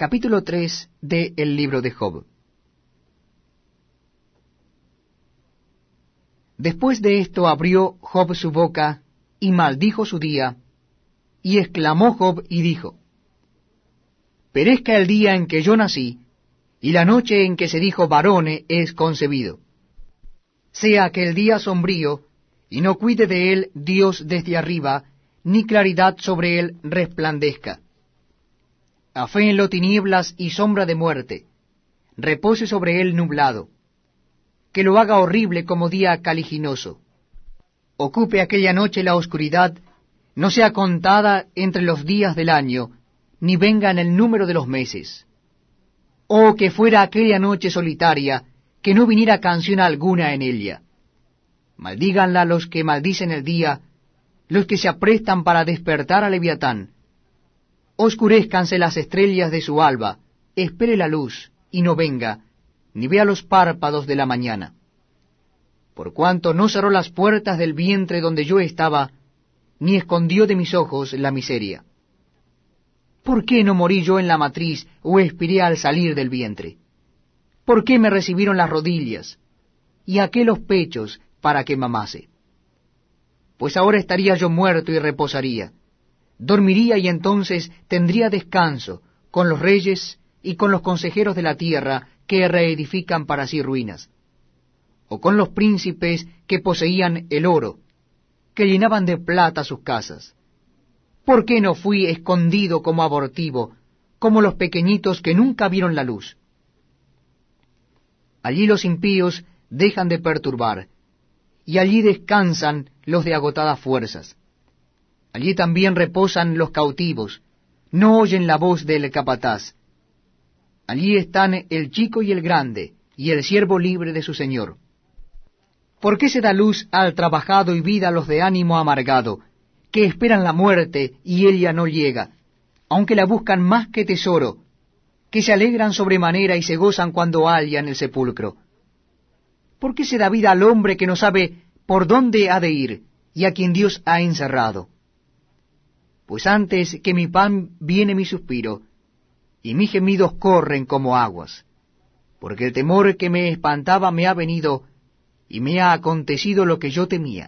Capítulo 3 de El libro de Job. Después de esto abrió Job su boca y maldijo su día, y exclamó Job y dijo, Perezca el día en que yo nací, y la noche en que se dijo varone es concebido. Sea aquel día sombrío, y no cuide de él Dios desde arriba, ni claridad sobre él resplandezca lo tinieblas y sombra de muerte, repose sobre él nublado, que lo haga horrible como día caliginoso. Ocupe aquella noche la oscuridad, no sea contada entre los días del año, ni venga en el número de los meses. Oh, que fuera aquella noche solitaria, que no viniera canción alguna en ella. Maldíganla los que maldicen el día, los que se aprestan para despertar a Leviatán, Oscurezcanse las estrellas de su alba, espere la luz, y no venga, ni vea los párpados de la mañana. Por cuanto no cerró las puertas del vientre donde yo estaba, ni escondió de mis ojos la miseria. ¿Por qué no morí yo en la matriz o expiré al salir del vientre? ¿Por qué me recibieron las rodillas y aquel los pechos para que mamase? Pues ahora estaría yo muerto y reposaría dormiría y entonces tendría descanso con los reyes y con los consejeros de la tierra que reedifican para sí ruinas, o con los príncipes que poseían el oro, que llenaban de plata sus casas. ¿Por qué no fui escondido como abortivo, como los pequeñitos que nunca vieron la luz? Allí los impíos dejan de perturbar, y allí descansan los de agotadas fuerzas. Allí también reposan los cautivos, no oyen la voz del capataz. Allí están el chico y el grande, y el siervo libre de su señor. ¿Por qué se da luz al trabajado y vida a los de ánimo amargado, que esperan la muerte y ella no llega, aunque la buscan más que tesoro, que se alegran sobremanera y se gozan cuando hallan el sepulcro? ¿Por qué se da vida al hombre que no sabe por dónde ha de ir y a quien Dios ha encerrado? Pues antes que mi pan viene mi suspiro, y mis gemidos corren como aguas, porque el temor que me espantaba me ha venido, y me ha acontecido lo que yo temía.